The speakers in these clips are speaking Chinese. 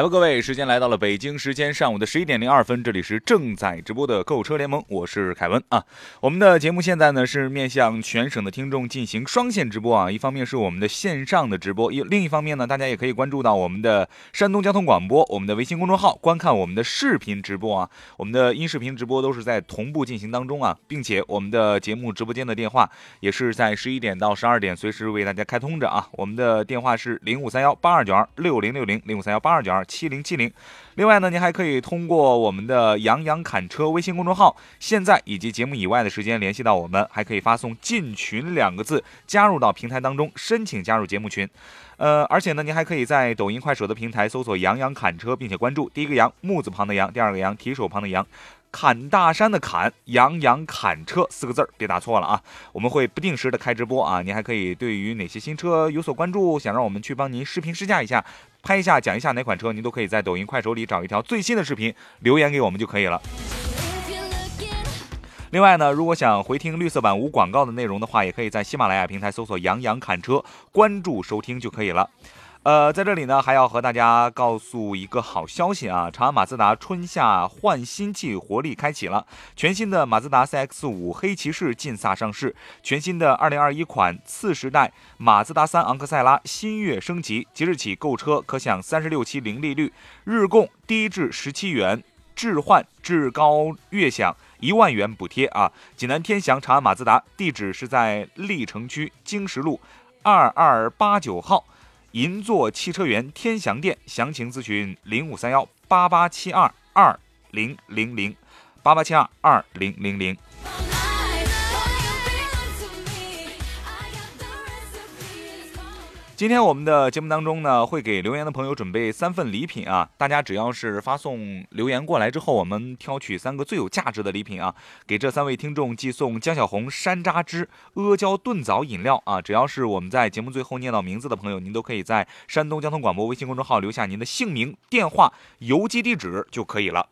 来吧，各位，时间来到了北京时间上午的十一点零二分，这里是正在直播的购车联盟，我是凯文啊。我们的节目现在呢是面向全省的听众进行双线直播啊，一方面是我们的线上的直播，一另一方面呢，大家也可以关注到我们的山东交通广播，我们的微信公众号，观看我们的视频直播啊。我们的音视频直播都是在同步进行当中啊，并且我们的节目直播间的电话也是在十一点到十二点随时为大家开通着啊。我们的电话是零五三幺八二九二六零六零零五三幺八二九二。七零七零，另外呢，您还可以通过我们的“杨洋侃车”微信公众号，现在以及节目以外的时间联系到我们，还可以发送“进群”两个字，加入到平台当中，申请加入节目群。呃，而且呢，您还可以在抖音、快手的平台搜索“杨洋砍车”，并且关注第一个“杨”木字旁的“杨”，第二个“杨”提手旁的“杨”。砍大山的砍，杨洋砍车四个字儿，别打错了啊！我们会不定时的开直播啊，您还可以对于哪些新车有所关注，想让我们去帮您视频试驾一下，拍一下讲一下哪款车，您都可以在抖音、快手里找一条最新的视频留言给我们就可以了。另外呢，如果想回听绿色版无广告的内容的话，也可以在喜马拉雅平台搜索“杨洋侃车”，关注收听就可以了。呃，在这里呢，还要和大家告诉一个好消息啊！长安马自达春夏换新季活力开启了，全新的马自达 CX-5 黑骑士劲飒上市，全新的2021款次时代马自达3昂克赛拉新月升级，即日起购车可享36期零利率，日供低至十七元，置换至高月享一万元补贴啊！济南天祥长安马自达，地址是在历城区经十路二二八九号。银座汽车园天祥店，详情咨询零五三幺八八七二二零零零八八七二二零零零。今天我们的节目当中呢，会给留言的朋友准备三份礼品啊！大家只要是发送留言过来之后，我们挑取三个最有价值的礼品啊，给这三位听众寄送江小红山楂汁阿胶炖枣饮料啊！只要是我们在节目最后念到名字的朋友，您都可以在山东交通广播微信公众号留下您的姓名、电话、邮寄地址就可以了。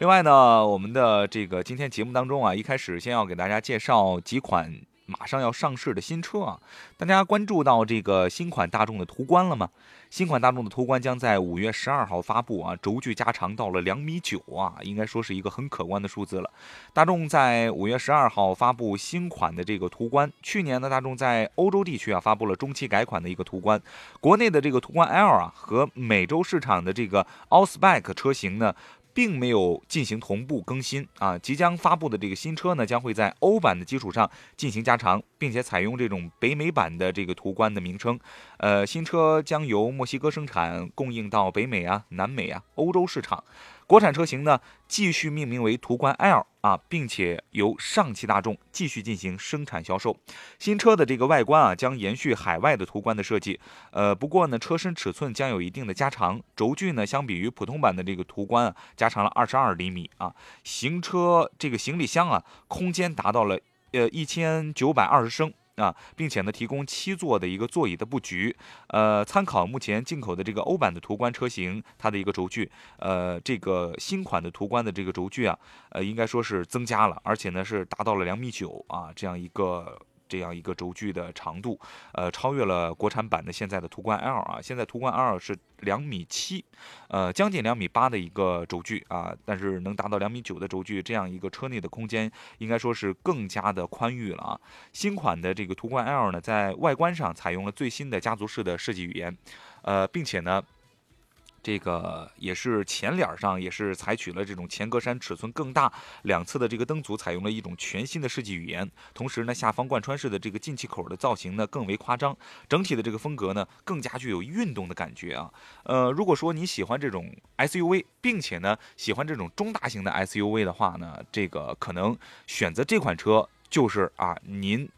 另外呢，我们的这个今天节目当中啊，一开始先要给大家介绍几款。马上要上市的新车啊，大家关注到这个新款大众的途观了吗？新款大众的途观将在五月十二号发布啊，轴距加长到了两米九啊，应该说是一个很可观的数字了。大众在五月十二号发布新款的这个途观，去年呢，大众在欧洲地区啊发布了中期改款的一个途观，国内的这个途观 L 啊和美洲市场的这个 Allback 车型呢。并没有进行同步更新啊，即将发布的这个新车呢，将会在欧版的基础上进行加长，并且采用这种北美版的这个途观的名称。呃，新车将由墨西哥生产，供应到北美啊、南美啊、欧洲市场。国产车型呢，继续命名为途观 L 啊，并且由上汽大众继续进行生产销售。新车的这个外观啊，将延续海外的途观的设计。呃，不过呢，车身尺寸将有一定的加长，轴距呢，相比于普通版的这个途观啊，加长了二十二厘米啊。行车这个行李箱啊，空间达到了呃一千九百二十升。啊，并且呢，提供七座的一个座椅的布局，呃，参考目前进口的这个欧版的途观车型，它的一个轴距，呃，这个新款的途观的这个轴距啊，呃，应该说是增加了，而且呢是达到了两米九啊，这样一个。这样一个轴距的长度，呃，超越了国产版的现在的途观 L 啊。现在途观 L 是两米七，呃，将近两米八的一个轴距啊，但是能达到两米九的轴距，这样一个车内的空间应该说是更加的宽裕了啊。新款的这个途观 L 呢，在外观上采用了最新的家族式的设计语言，呃，并且呢。这个也是前脸上也是采取了这种前格栅尺寸更大，两侧的这个灯组采用了一种全新的设计语言。同时呢，下方贯穿式的这个进气口的造型呢更为夸张，整体的这个风格呢更加具有运动的感觉啊。呃，如果说你喜欢这种 SUV，并且呢喜欢这种中大型的 SUV 的话呢，这个可能选择这款车就是啊您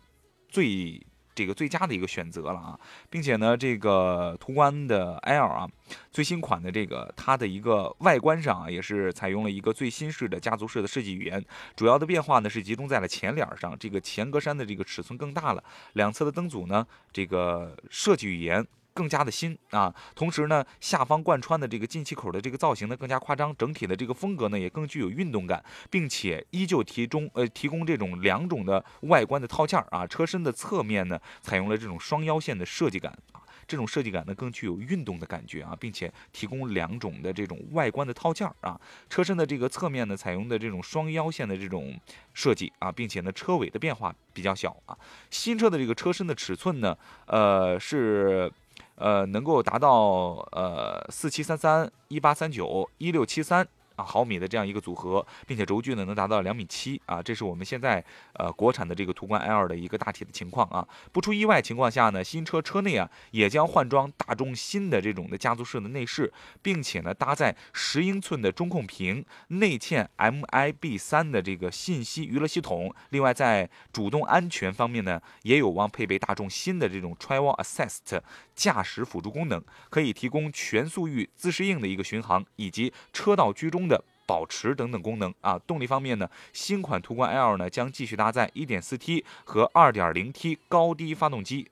最。这个最佳的一个选择了啊，并且呢，这个途观的 L 啊，最新款的这个它的一个外观上啊，也是采用了一个最新式的家族式的设计语言，主要的变化呢是集中在了前脸上，这个前格栅的这个尺寸更大了，两侧的灯组呢，这个设计语言。更加的新啊，同时呢，下方贯穿的这个进气口的这个造型呢更加夸张，整体的这个风格呢也更具有运动感，并且依旧提中呃提供这种两种的外观的套件儿啊，车身的侧面呢采用了这种双腰线的设计感啊，这种设计感呢更具有运动的感觉啊，并且提供两种的这种外观的套件儿啊，车身的这个侧面呢采用的这种双腰线的这种设计啊，并且呢车尾的变化比较小啊，新车的这个车身的尺寸呢，呃是。呃，能够达到呃四七三三一八三九一六七三。啊毫米的这样一个组合，并且轴距呢能达到两米七啊，这是我们现在呃国产的这个途观 L 的一个大体的情况啊。不出意外情况下呢，新车车内啊也将换装大众新的这种的家族式的内饰，并且呢搭载十英寸的中控屏，内嵌 MIB 三的这个信息娱乐系统。另外在主动安全方面呢，也有望配备大众新的这种 Travel Assist 驾驶辅助功能，可以提供全速域自适应的一个巡航以及车道居中。的保持等等功能啊，动力方面呢，新款途观 L 呢将继续搭载 1.4T 和 2.0T 高低发动机。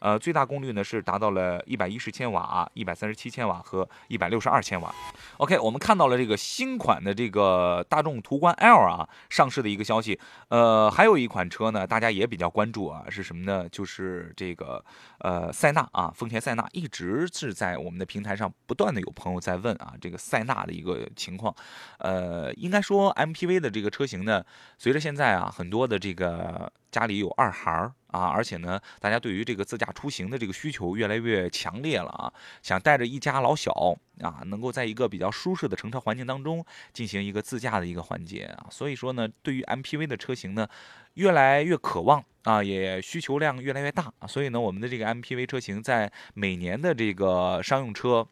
呃，最大功率呢是达到了一百一十千瓦、一百三十七千瓦和一百六十二千瓦。OK，我们看到了这个新款的这个大众途观 L 啊上市的一个消息。呃，还有一款车呢，大家也比较关注啊，是什么呢？就是这个呃塞纳啊，丰田塞纳一直是在我们的平台上不断的有朋友在问啊，这个塞纳的一个情况。呃，应该说 MPV 的这个车型呢，随着现在啊很多的这个家里有二孩儿。啊，而且呢，大家对于这个自驾出行的这个需求越来越强烈了啊，想带着一家老小啊，能够在一个比较舒适的乘车环境当中进行一个自驾的一个环节啊，所以说呢，对于 MPV 的车型呢，越来越渴望啊，也需求量越来越大啊，所以呢，我们的这个 MPV 车型在每年的这个商用车。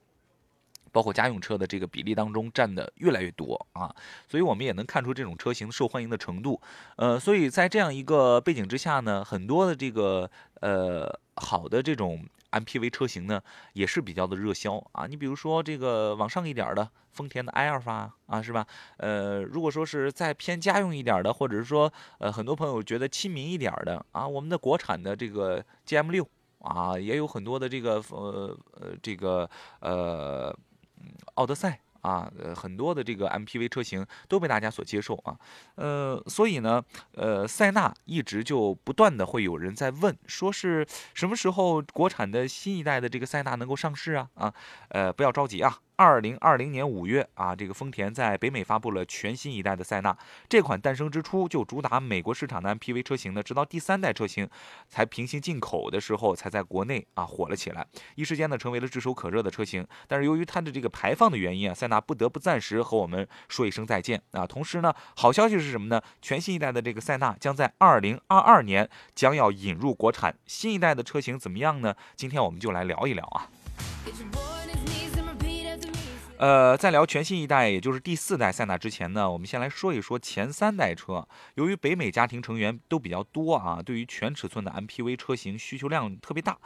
包括家用车的这个比例当中占的越来越多啊，所以我们也能看出这种车型受欢迎的程度。呃，所以在这样一个背景之下呢，很多的这个呃好的这种 MPV 车型呢，也是比较的热销啊。你比如说这个往上一点的丰田的埃尔法啊，是吧？呃，如果说是再偏家用一点的，或者是说呃很多朋友觉得亲民一点的啊，我们的国产的这个 GM 六啊，也有很多的这个呃呃这个呃。奥德赛啊，呃，很多的这个 MPV 车型都被大家所接受啊，呃，所以呢，呃，塞纳一直就不断的会有人在问，说是什么时候国产的新一代的这个塞纳能够上市啊？啊，呃，不要着急啊。二零二零年五月啊，这个丰田在北美发布了全新一代的塞纳。这款诞生之初就主打美国市场的 MPV 车型呢，直到第三代车型才平行进口的时候，才在国内啊火了起来。一时间呢，成为了炙手可热的车型。但是由于它的这个排放的原因啊，塞纳不得不暂时和我们说一声再见啊。同时呢，好消息是什么呢？全新一代的这个塞纳将在二零二二年将要引入国产。新一代的车型怎么样呢？今天我们就来聊一聊啊。呃，在聊全新一代，也就是第四代塞纳之前呢，我们先来说一说前三代车。由于北美家庭成员都比较多啊，对于全尺寸的 MPV 车型需求量特别大。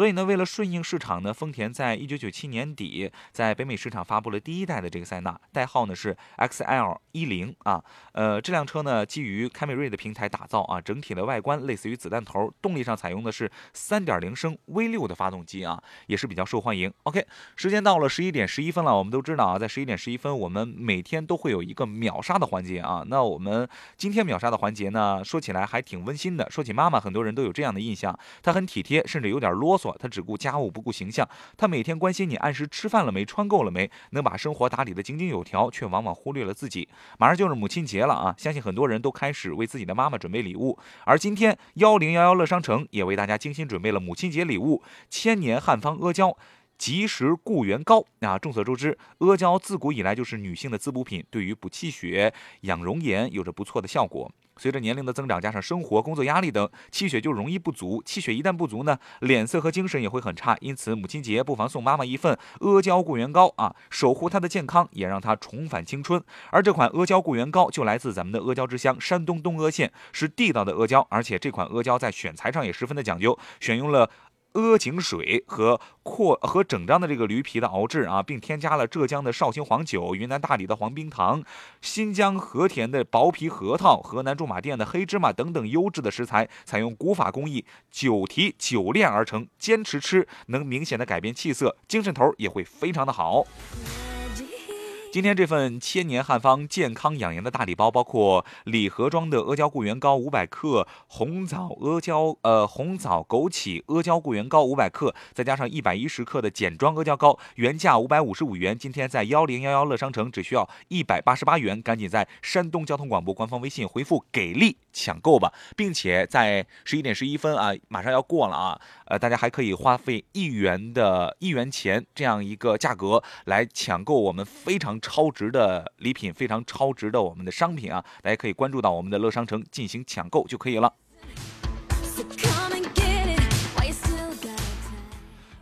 所以呢，为了顺应市场呢，丰田在一九九七年底在北美市场发布了第一代的这个塞纳，代号呢是 XL 一零啊。呃，这辆车呢基于凯美瑞的平台打造啊，整体的外观类似于子弹头，动力上采用的是三点零升 V 六的发动机啊，也是比较受欢迎。OK，时间到了十一点十一分了，我们都知道啊，在十一点十一分，我们每天都会有一个秒杀的环节啊。那我们今天秒杀的环节呢，说起来还挺温馨的。说起妈妈，很多人都有这样的印象，她很体贴，甚至有点啰嗦。他只顾家务不顾形象，他每天关心你按时吃饭了没、穿够了没，能把生活打理得井井有条，却往往忽略了自己。马上就是母亲节了啊，相信很多人都开始为自己的妈妈准备礼物。而今天幺零幺幺乐商城也为大家精心准备了母亲节礼物——千年汉方阿胶。及时固元膏啊。众所周知，阿胶自古以来就是女性的滋补品，对于补气血、养容颜有着不错的效果。随着年龄的增长，加上生活、工作压力等，气血就容易不足。气血一旦不足呢，脸色和精神也会很差。因此，母亲节不妨送妈妈一份阿胶固元膏啊，守护她的健康，也让她重返青春。而这款阿胶固元膏就来自咱们的阿胶之乡山东东阿县，是地道的阿胶，而且这款阿胶在选材上也十分的讲究，选用了。阿井水和扩和整张的这个驴皮的熬制啊，并添加了浙江的绍兴黄酒、云南大理的黄冰糖、新疆和田的薄皮核桃、河南驻马店的黑芝麻等等优质的食材，采用古法工艺酒提酒炼而成。坚持吃，能明显的改变气色，精神头也会非常的好。今天这份千年汉方健康养颜的大礼包，包括礼盒装的阿胶固元膏五百克，红枣阿胶呃红枣枸杞阿胶固元膏五百克，再加上一百一十克的简装阿胶膏，原价五百五十五元，今天在幺零幺幺乐商城只需要一百八十八元，赶紧在山东交通广播官方微信回复“给力”抢购吧，并且在十一点十一分啊，马上要过了啊，呃，大家还可以花费一元的一元钱这样一个价格来抢购我们非常。超值的礼品，非常超值的我们的商品啊！大家可以关注到我们的乐商城进行抢购就可以了。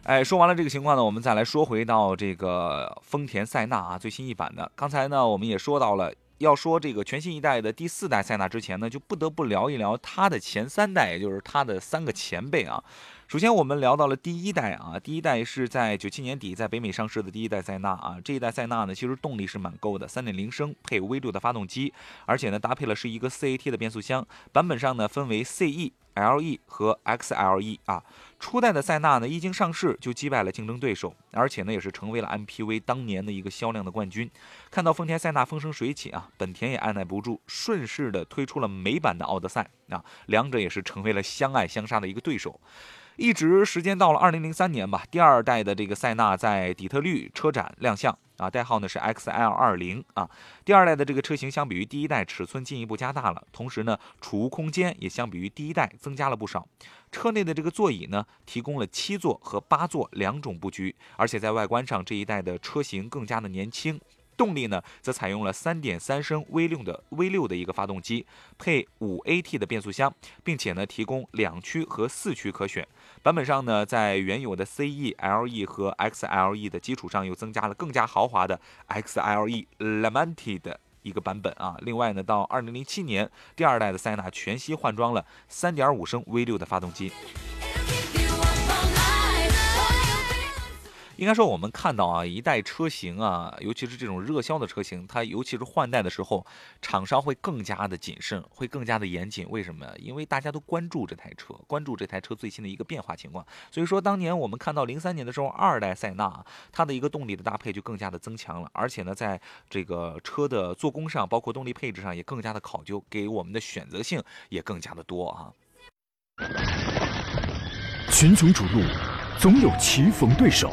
哎，说完了这个情况呢，我们再来说回到这个丰田塞纳啊，最新一版的。刚才呢，我们也说到了，要说这个全新一代的第四代塞纳之前呢，就不得不聊一聊它的前三代，也就是它的三个前辈啊。首先，我们聊到了第一代啊，第一代是在九七年底在北美上市的第一代塞纳啊。这一代塞纳呢，其实动力是蛮够的，三点零升配 V 六的发动机，而且呢搭配了是一个四 AT 的变速箱。版本上呢分为 CE、LE 和 XLE 啊。初代的塞纳呢一经上市就击败了竞争对手，而且呢也是成为了 MPV 当年的一个销量的冠军。看到丰田塞纳风生水起啊，本田也按耐不住，顺势的推出了美版的奥德赛啊，两者也是成为了相爱相杀的一个对手。一直时间到了二零零三年吧，第二代的这个塞纳在底特律车展亮相啊，代号呢是 XL 二零啊。第二代的这个车型相比于第一代尺寸进一步加大了，同时呢储物空间也相比于第一代增加了不少。车内的这个座椅呢提供了七座和八座两种布局，而且在外观上这一代的车型更加的年轻。动力呢，则采用了3.3升 V 六的 V 六的一个发动机，配 5AT 的变速箱，并且呢提供两驱和四驱可选。版本上呢，在原有的 CE、LE 和 XLE 的基础上，又增加了更加豪华的 XLE LAMANTE 的一个版本啊。另外呢，到2007年，第二代的塞纳全系换装了3.5升 V 六的发动机。应该说，我们看到啊，一代车型啊，尤其是这种热销的车型，它尤其是换代的时候，厂商会更加的谨慎，会更加的严谨。为什么？因为大家都关注这台车，关注这台车最新的一个变化情况。所以说，当年我们看到零三年的时候，二代塞纳它的一个动力的搭配就更加的增强了，而且呢，在这个车的做工上，包括动力配置上也更加的考究，给我们的选择性也更加的多啊。群雄逐鹿，总有棋逢对手。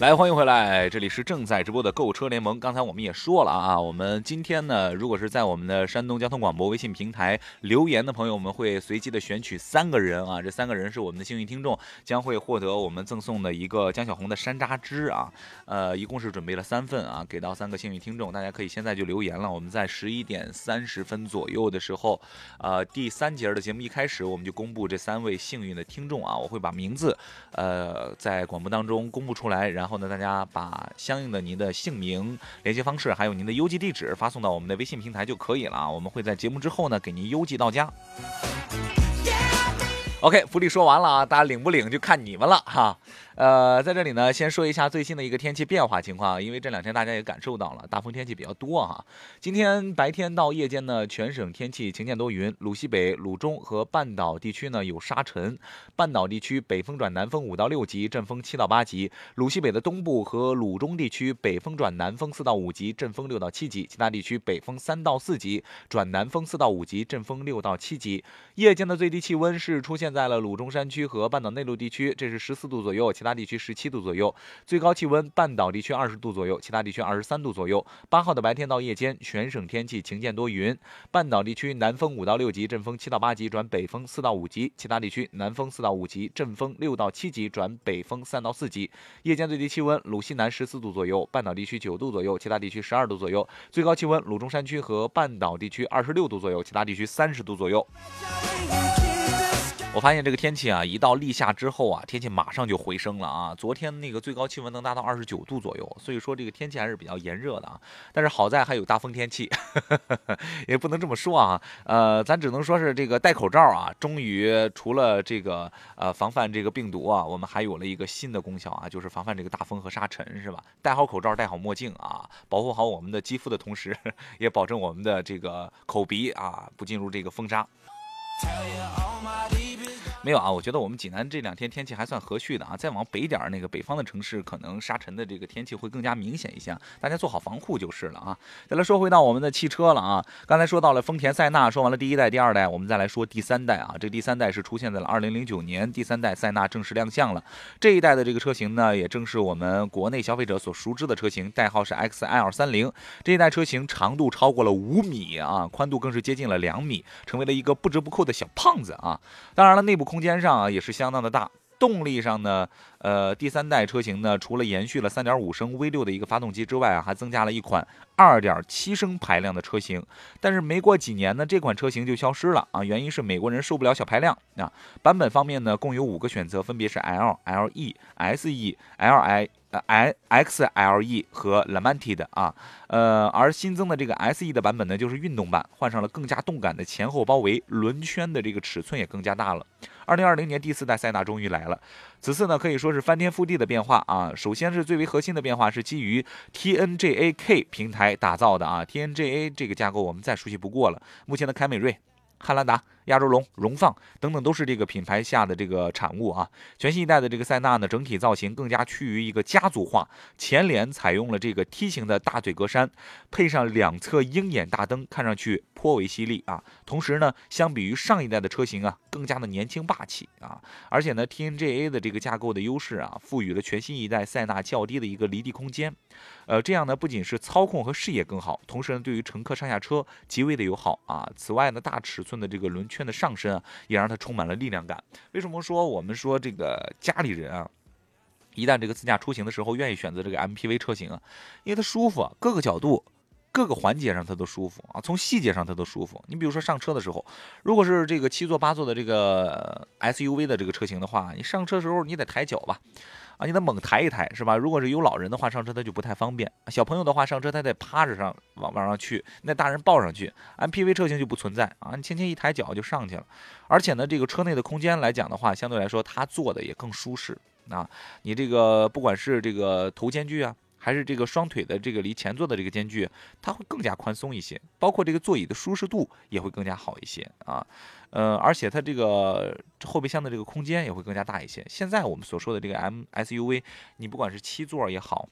来，欢迎回来，这里是正在直播的购车联盟。刚才我们也说了啊，我们今天呢，如果是在我们的山东交通广播微信平台留言的朋友，我们会随机的选取三个人啊，这三个人是我们的幸运听众，将会获得我们赠送的一个江小红的山楂汁啊。呃，一共是准备了三份啊，给到三个幸运听众，大家可以现在就留言了。我们在十一点三十分左右的时候，呃，第三节的节目一开始，我们就公布这三位幸运的听众啊，我会把名字，呃，在广播当中公布出来，然后。后呢，大家把相应的您的姓名、联系方式，还有您的邮寄地址发送到我们的微信平台就可以了。我们会在节目之后呢，给您邮寄到家。OK，福利说完了啊，大家领不领就看你们了哈。呃，在这里呢，先说一下最新的一个天气变化情况，因为这两天大家也感受到了大风天气比较多哈。今天白天到夜间呢，全省天气晴间多云，鲁西北、鲁中和半岛地区呢有沙尘，半岛地区北风转南风五到六级，阵风七到八级；鲁西北的东部和鲁中地区北风转南风四到五级，阵风六到七级；其他地区北风三到四级，转南风四到五级，阵风六到七级。夜间的最低气温是出现在了鲁中山区和半岛内陆地区，这是十四度左右，其他。其他地区十七度左右，最高气温半岛地区二十度左右，其他地区二十三度左右。八号的白天到夜间，全省天气晴间多云，半岛地区南风五到六级，阵风七到八级转北风四到五级，其他地区南风四到五级，阵风六到七级转北风三到四级。夜间最低气温鲁西南十四度左右，半岛地区九度左右，其他地区十二度左右。最高气温鲁中山区和半岛地区二十六度左右，其他地区三十度左右。我发现这个天气啊，一到立夏之后啊，天气马上就回升了啊。昨天那个最高气温能达到二十九度左右，所以说这个天气还是比较炎热的啊。但是好在还有大风天气，也不能这么说啊。呃，咱只能说是这个戴口罩啊，终于除了这个呃防范这个病毒啊，我们还有了一个新的功效啊，就是防范这个大风和沙尘，是吧？戴好口罩，戴好墨镜啊，保护好我们的肌肤的同时，也保证我们的这个口鼻啊不进入这个风沙。Tell you all my 没有啊，我觉得我们济南这两天天气还算和煦的啊。再往北点那个北方的城市，可能沙尘的这个天气会更加明显一些，大家做好防护就是了啊。再来说回到我们的汽车了啊，刚才说到了丰田塞纳，说完了第一代、第二代，我们再来说第三代啊。这第三代是出现在了2009年，第三代塞纳正式亮相了。这一代的这个车型呢，也正是我们国内消费者所熟知的车型，代号是 XL30。这一代车型长度超过了五米啊，宽度更是接近了两米，成为了一个不折不扣的小胖子啊。当然了，内部。空间上啊也是相当的大，动力上呢，呃，第三代车型呢，除了延续了3.5升 V6 的一个发动机之外啊，还增加了一款2.7升排量的车型。但是没过几年呢，这款车型就消失了啊，原因是美国人受不了小排量啊。版本方面呢，共有五个选择，分别是 L、LE、SE、Li。呃，i X L E 和 Lamented 啊，呃，而新增的这个 S E 的版本呢，就是运动版，换上了更加动感的前后包围，轮圈的这个尺寸也更加大了。二零二零年第四代塞纳终于来了，此次呢可以说是翻天覆地的变化啊。首先是最为核心的变化是基于 T N G A K 平台打造的啊，T N G A 这个架构我们再熟悉不过了。目前的凯美瑞。汉兰达、亚洲龙、荣放等等都是这个品牌下的这个产物啊。全新一代的这个塞纳呢，整体造型更加趋于一个家族化，前脸采用了这个梯形的大嘴格栅，配上两侧鹰眼大灯，看上去颇为犀利啊。同时呢，相比于上一代的车型啊，更加的年轻霸气啊。而且呢，TNGA 的这个架构的优势啊，赋予了全新一代塞纳较低的一个离地空间。呃，这样呢，不仅是操控和视野更好，同时呢，对于乘客上下车极为的友好啊。此外呢，大尺寸的这个轮圈的上身啊，也让它充满了力量感。为什么说我们说这个家里人啊，一旦这个自驾出行的时候愿意选择这个 MPV 车型啊，因为它舒服，各个角度。各个环节上它都舒服啊，从细节上它都舒服。你比如说上车的时候，如果是这个七座八座的这个 SUV 的这个车型的话，你上车时候你得抬脚吧，啊，你得猛抬一抬，是吧？如果是有老人的话，上车他就不太方便。小朋友的话上车他得趴着上往往上去，那大人抱上去。MPV 车型就不存在啊，你轻轻一抬脚就上去了。而且呢，这个车内的空间来讲的话，相对来说它坐的也更舒适啊。你这个不管是这个头肩距啊。还是这个双腿的这个离前座的这个间距，它会更加宽松一些，包括这个座椅的舒适度也会更加好一些啊，呃，而且它这个后备箱的这个空间也会更加大一些。现在我们所说的这个 M SUV，你不管是七座也好。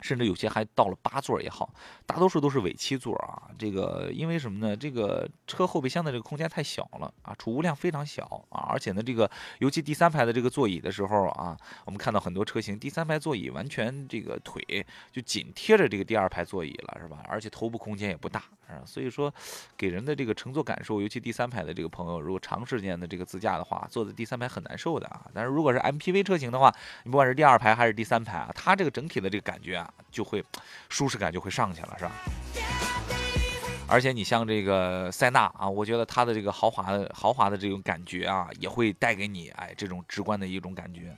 甚至有些还到了八座也好，大多数都是尾七座啊。这个因为什么呢？这个车后备箱的这个空间太小了啊，储物量非常小啊。而且呢，这个尤其第三排的这个座椅的时候啊，我们看到很多车型第三排座椅完全这个腿就紧贴着这个第二排座椅了，是吧？而且头部空间也不大啊，所以说给人的这个乘坐感受，尤其第三排的这个朋友，如果长时间的这个自驾的话，坐在第三排很难受的啊。但是如果是 MPV 车型的话，你不管是第二排还是第三排啊，它这个整体的这个感觉啊。就会舒适感就会上去了，是吧？而且你像这个塞纳啊，我觉得它的这个豪华的豪华的这种感觉啊，也会带给你哎这种直观的一种感觉。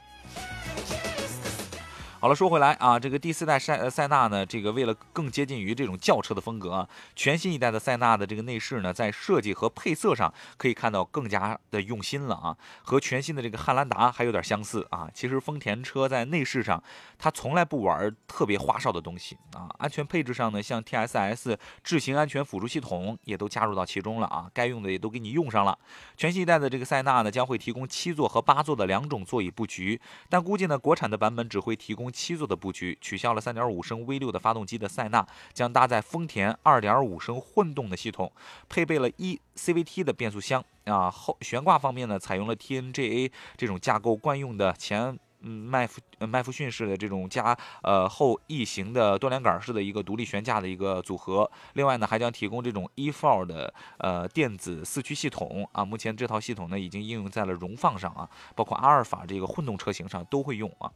好了，说回来啊，这个第四代塞塞纳呢，这个为了更接近于这种轿车的风格啊，全新一代的塞纳的这个内饰呢，在设计和配色上可以看到更加的用心了啊，和全新的这个汉兰达还有点相似啊。其实丰田车在内饰上，它从来不玩特别花哨的东西啊。安全配置上呢，像 TSS 智行安全辅助系统也都加入到其中了啊，该用的也都给你用上了。全新一代的这个塞纳呢，将会提供七座和八座的两种座椅布局，但估计呢，国产的版本只会提供。七座的布局，取消了3.5升 V6 的发动机的塞纳将搭载丰田2.5升混动的系统，配备了一 CVT 的变速箱啊。后悬挂方面呢，采用了 TNGA 这种架构惯用的前。麦弗麦弗逊式的这种加呃后翼型的多连杆式的一个独立悬架的一个组合，另外呢还将提供这种 e f o r 的呃电子四驱系统啊。目前这套系统呢已经应用在了荣放上啊，包括阿尔法这个混动车型上都会用啊。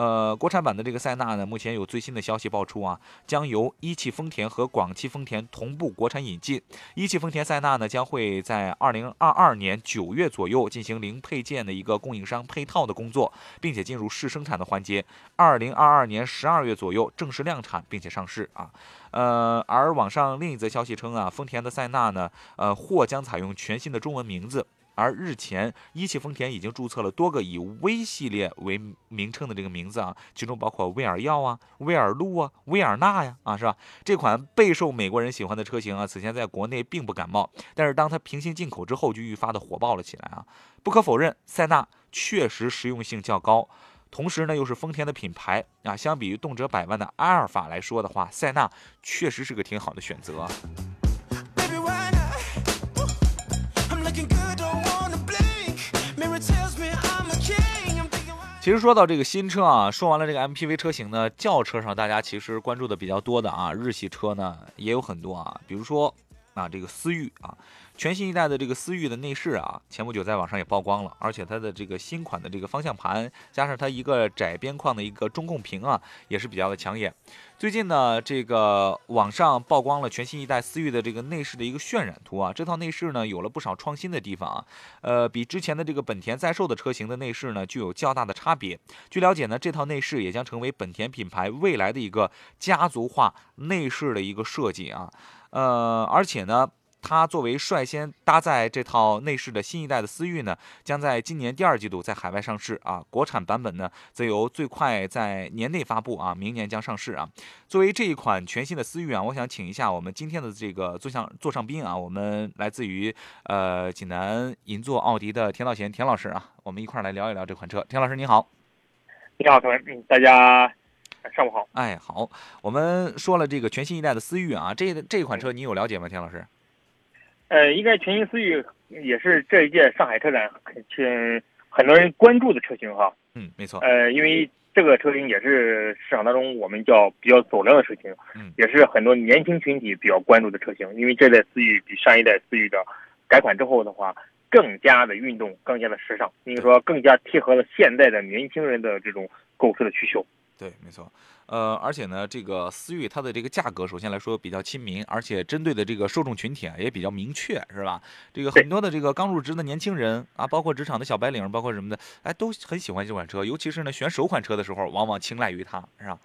呃，国产版的这个塞纳呢，目前有最新的消息爆出啊，将由一汽丰田和广汽丰田同步国产引进。一汽丰田塞纳呢将会在二零二二年九月左右进行零配件的一个供应商配套的工作，并且。进入试生产的环节，二零二二年十二月左右正式量产并且上市啊。呃，而网上另一则消息称啊，丰田的塞纳呢，呃，或将采用全新的中文名字。而日前，一汽丰田已经注册了多个以“威”系列为名称的这个名字啊，其中包括威尔耀啊、威尔路啊、威尔纳呀，啊，是吧？这款备受美国人喜欢的车型啊，此前在国内并不感冒，但是当它平行进口之后，就愈发的火爆了起来啊。不可否认，塞纳确实实用性较高，同时呢，又是丰田的品牌啊。相比于动辄百万的阿尔法来说的话，塞纳确实是个挺好的选择。其实说到这个新车啊，说完了这个 MPV 车型呢，轿车上大家其实关注的比较多的啊，日系车呢也有很多啊，比如说啊这个思域啊。全新一代的这个思域的内饰啊，前不久在网上也曝光了，而且它的这个新款的这个方向盘，加上它一个窄边框的一个中控屏啊，也是比较的抢眼。最近呢，这个网上曝光了全新一代思域的这个内饰的一个渲染图啊，这套内饰呢有了不少创新的地方啊，呃，比之前的这个本田在售的车型的内饰呢具有较大的差别。据了解呢，这套内饰也将成为本田品牌未来的一个家族化内饰的一个设计啊，呃，而且呢。它作为率先搭载这套内饰的新一代的思域呢，将在今年第二季度在海外上市啊。国产版本呢，则由最快在年内发布啊，明年将上市啊。作为这一款全新的思域啊，我想请一下我们今天的这个座上座上宾啊，我们来自于呃济南银座奥迪的田道贤田老师啊，我们一块来聊一聊这款车。田老师您好，你好，同学，大家上午好。哎，好，我们说了这个全新一代的思域啊，这这款车你有了解吗，田老师？呃，应该全新思域也是这一届上海车展很很多人关注的车型哈。嗯，没错。呃，因为这个车型也是市场当中我们叫比较走量的车型，嗯，也是很多年轻群体比较关注的车型。因为这代思域比上一代思域的改款之后的话，更加的运动，更加的时尚，应该说更加贴合了现在的年轻人的这种购车的需求。对，没错，呃，而且呢，这个思域它的这个价格，首先来说比较亲民，而且针对的这个受众群体啊也比较明确，是吧？这个很多的这个刚入职的年轻人啊，包括职场的小白领，包括什么的，哎，都很喜欢这款车，尤其是呢选首款车的时候，往往青睐于它，是吧？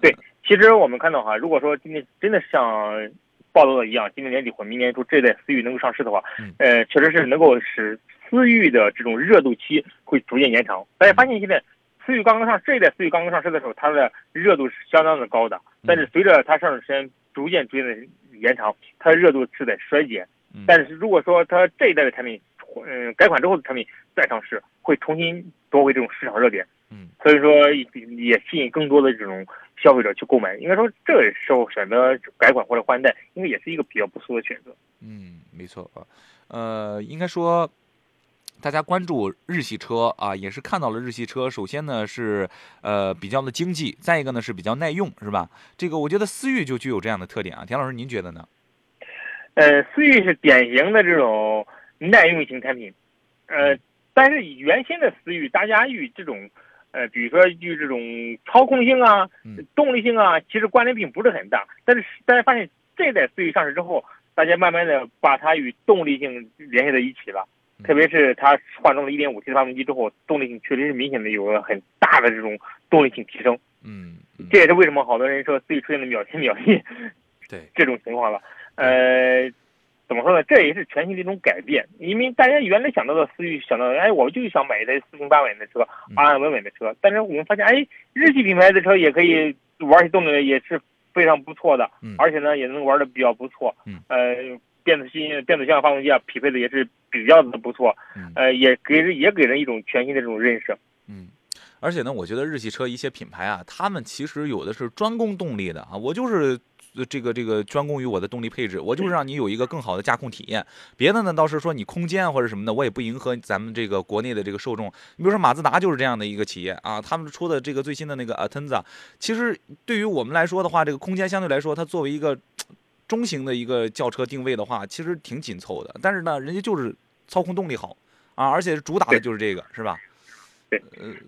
对，其实我们看到哈，如果说今年真的像报道的一样，今年年底或明年初这代思域能够上市的话，呃，确实是能够使思域的这种热度期会逐渐延长。大家发现现在。思域刚刚上这一代思域刚刚上市的时候，它的热度是相当的高的。但是随着它上市时间逐渐逐渐的延长，它的热度是在衰减。但是如果说它这一代的产品，嗯，改款之后的产品再上市，会重新夺回这种市场热点。嗯，所以说也吸引更多的这种消费者去购买。应该说这时候选择改款或者换代，应该也是一个比较不错的选择。嗯，没错啊，呃，应该说。大家关注日系车啊，也是看到了日系车。首先呢是呃比较的经济，再一个呢是比较耐用，是吧？这个我觉得思域就具有这样的特点啊。田老师，您觉得呢？呃，思域是典型的这种耐用型产品，呃，但是原先的思域，大家与这种呃，比如说与这种操控性啊、动力性啊，其实关联并不是很大。但是大家发现这代思域上市之后，大家慢慢的把它与动力性联系在一起了。特别是它换装了一点五 T 的发动机之后，动力性确实是明显的有了很大的这种动力性提升。嗯，这也是为什么好多人说思域出现了秒天秒地，对 这种情况了。呃，怎么说呢？这也是全新的一种改变，因为大家原来想到的思域，想到哎，我就想买一台四平八稳的车，安安稳稳的车。但是我们发现，哎，日系品牌的车也可以玩起动力也是非常不错的，而且呢也能玩的比较不错。嗯呃，变速器、变速箱、发动机啊，匹配的也是比较的不错。呃，也给人也给人一种全新的这种认识。嗯。而且呢，我觉得日系车一些品牌啊，他们其实有的是专攻动力的啊，我就是这个这个专攻于我的动力配置，我就是让你有一个更好的驾控体验。别的呢倒是说你空间或者什么的，我也不迎合咱们这个国内的这个受众。你比如说马自达就是这样的一个企业啊，他们出的这个最新的那个 Atenza，其实对于我们来说的话，这个空间相对来说，它作为一个中型的一个轿车定位的话，其实挺紧凑的。但是呢，人家就是操控动力好啊，而且主打的就是这个，是吧？对，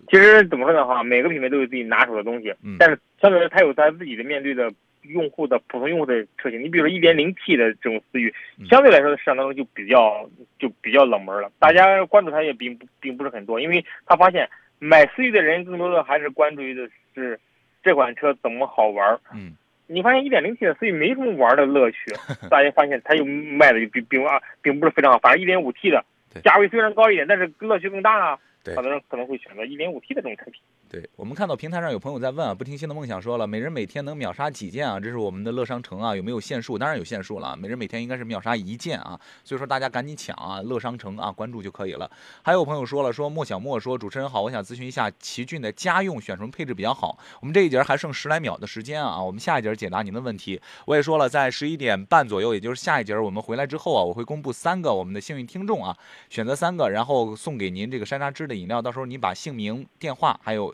其实怎么说呢？哈，每个品牌都有自己拿手的东西，嗯但是相对来说，它有它自己的面对的用户的普通用户的车型。你比如说一点零 T 的这种思域，相对来说市场当中就比较就比较冷门了，大家关注它也并不并不是很多，因为他发现买思域的人更多的还是关注于的是这款车怎么好玩。嗯，你发现一点零 T 的所以没什么玩的乐趣，大家发现它又卖的并并啊并不是非常好，反正一点五 T 的价位虽然高一点，但是乐趣更大啊。很多人可能会选择一点五 T 的这种产品。对我们看到平台上有朋友在问啊，不听心的梦想说了，每人每天能秒杀几件啊？这是我们的乐商城啊，有没有限数？当然有限数了，每人每天应该是秒杀一件啊。所以说大家赶紧抢啊，乐商城啊，关注就可以了。还有朋友说了，说莫小莫说主持人好，我想咨询一下奇骏的家用选什么配置比较好？我们这一节还剩十来秒的时间啊，我们下一节解答您的问题。我也说了，在十一点半左右，也就是下一节我们回来之后啊，我会公布三个我们的幸运听众啊，选择三个，然后送给您这个山楂汁的饮料，到时候您把姓名、电话还有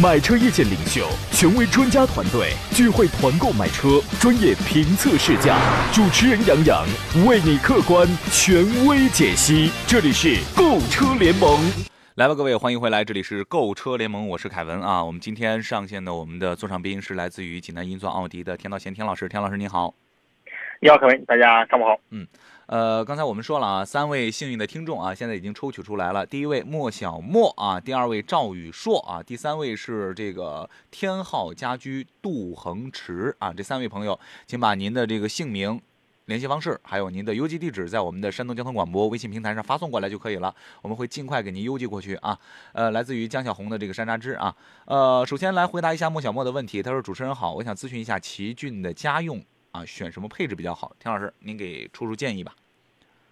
买车意见领袖，权威专家团队聚会团购买车，专业评测试驾，主持人杨洋为你客观权威解析。这里是购车联盟，来吧，各位，欢迎回来，这里是购车联盟，我是凯文啊。我们今天上线的我们的座上宾是来自于济南银钻奥迪的田道贤田老师，田老师您好，你好，凯文，大家上午好，嗯。呃，刚才我们说了啊，三位幸运的听众啊，现在已经抽取出来了。第一位莫小莫啊，第二位赵宇硕啊，第三位是这个天浩家居杜恒池啊。这三位朋友，请把您的这个姓名、联系方式，还有您的邮寄地址，在我们的山东交通广播微信平台上发送过来就可以了。我们会尽快给您邮寄过去啊。呃，来自于江小红的这个山楂汁啊。呃，首先来回答一下莫小莫的问题。他说：“主持人好，我想咨询一下奇骏的家用啊，选什么配置比较好？”田老师，您给出出建议吧。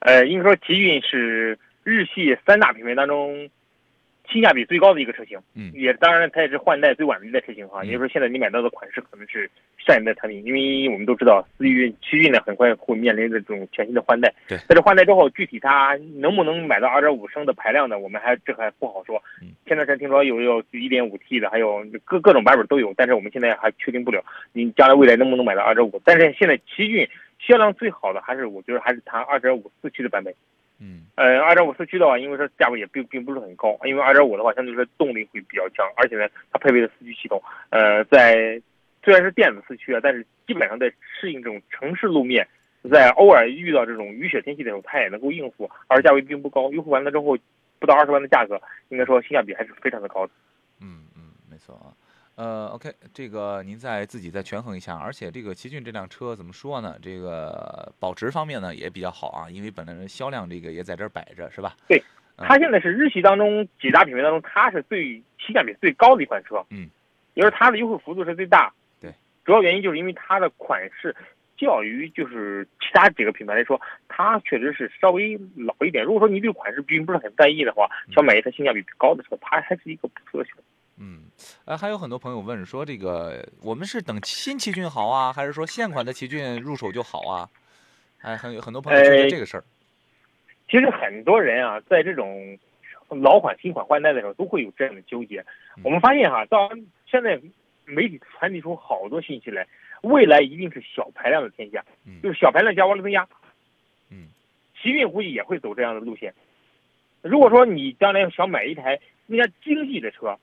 呃，应该说奇骏是日系三大品牌当中性价比最高的一个车型，嗯，也当然它也是换代最晚的一代车型哈。也就是说，现在你买到的款式可能是上一代产品，因为我们都知道思域、奇骏呢很快会面临着这种全新的换代。对，在这换代之后，具体它能不能买到2.5升的排量的，我们还这还不好说。嗯，前段时间听说有有 1.5T 的，还有各各种版本都有，但是我们现在还确定不了，你将来未来能不能买到2.5？但是现在奇骏。销量最好的还是我觉得还是它二点五四驱的版本，嗯，呃，二点五四驱的话，因为它价位也并并不是很高，因为二点五的话相对来说动力会比较强，而且呢，它配备的四驱系统，呃，在虽然是电子四驱啊，但是基本上在适应这种城市路面，在偶尔遇到这种雨雪天气的时候，它也能够应付，而价位并不高，优惠完了之后不到二十万的价格，应该说性价比还是非常的高的。嗯嗯，没错啊。呃，OK，这个您再自己再权衡一下，而且这个奇骏这辆车怎么说呢？这个保值方面呢也比较好啊，因为本来销量这个也在这儿摆着，是吧？对，它现在是日系当中几大品牌当中，它是最性价比最高的一款车，嗯，也是它的优惠幅度是最大。对，主要原因就是因为它的款式较于就是其他几个品牌来说，它确实是稍微老一点。如果说你对款式并不是很在意的话，想买一台性价比高的车，它还是一个不错的选择。嗯，呃，还有很多朋友问说，这个我们是等新奇骏好啊，还是说现款的奇骏入手就好啊？哎，很有很多朋友纠结这个事儿。其实很多人啊，在这种老款新款换代的时候，都会有这样的纠结。我们发现哈，到现在媒体传递出好多信息来，未来一定是小排量的天下，就是小排量加涡轮增压。嗯，奇骏估计也会走这样的路线。如果说你将来想买一台更加经济的车，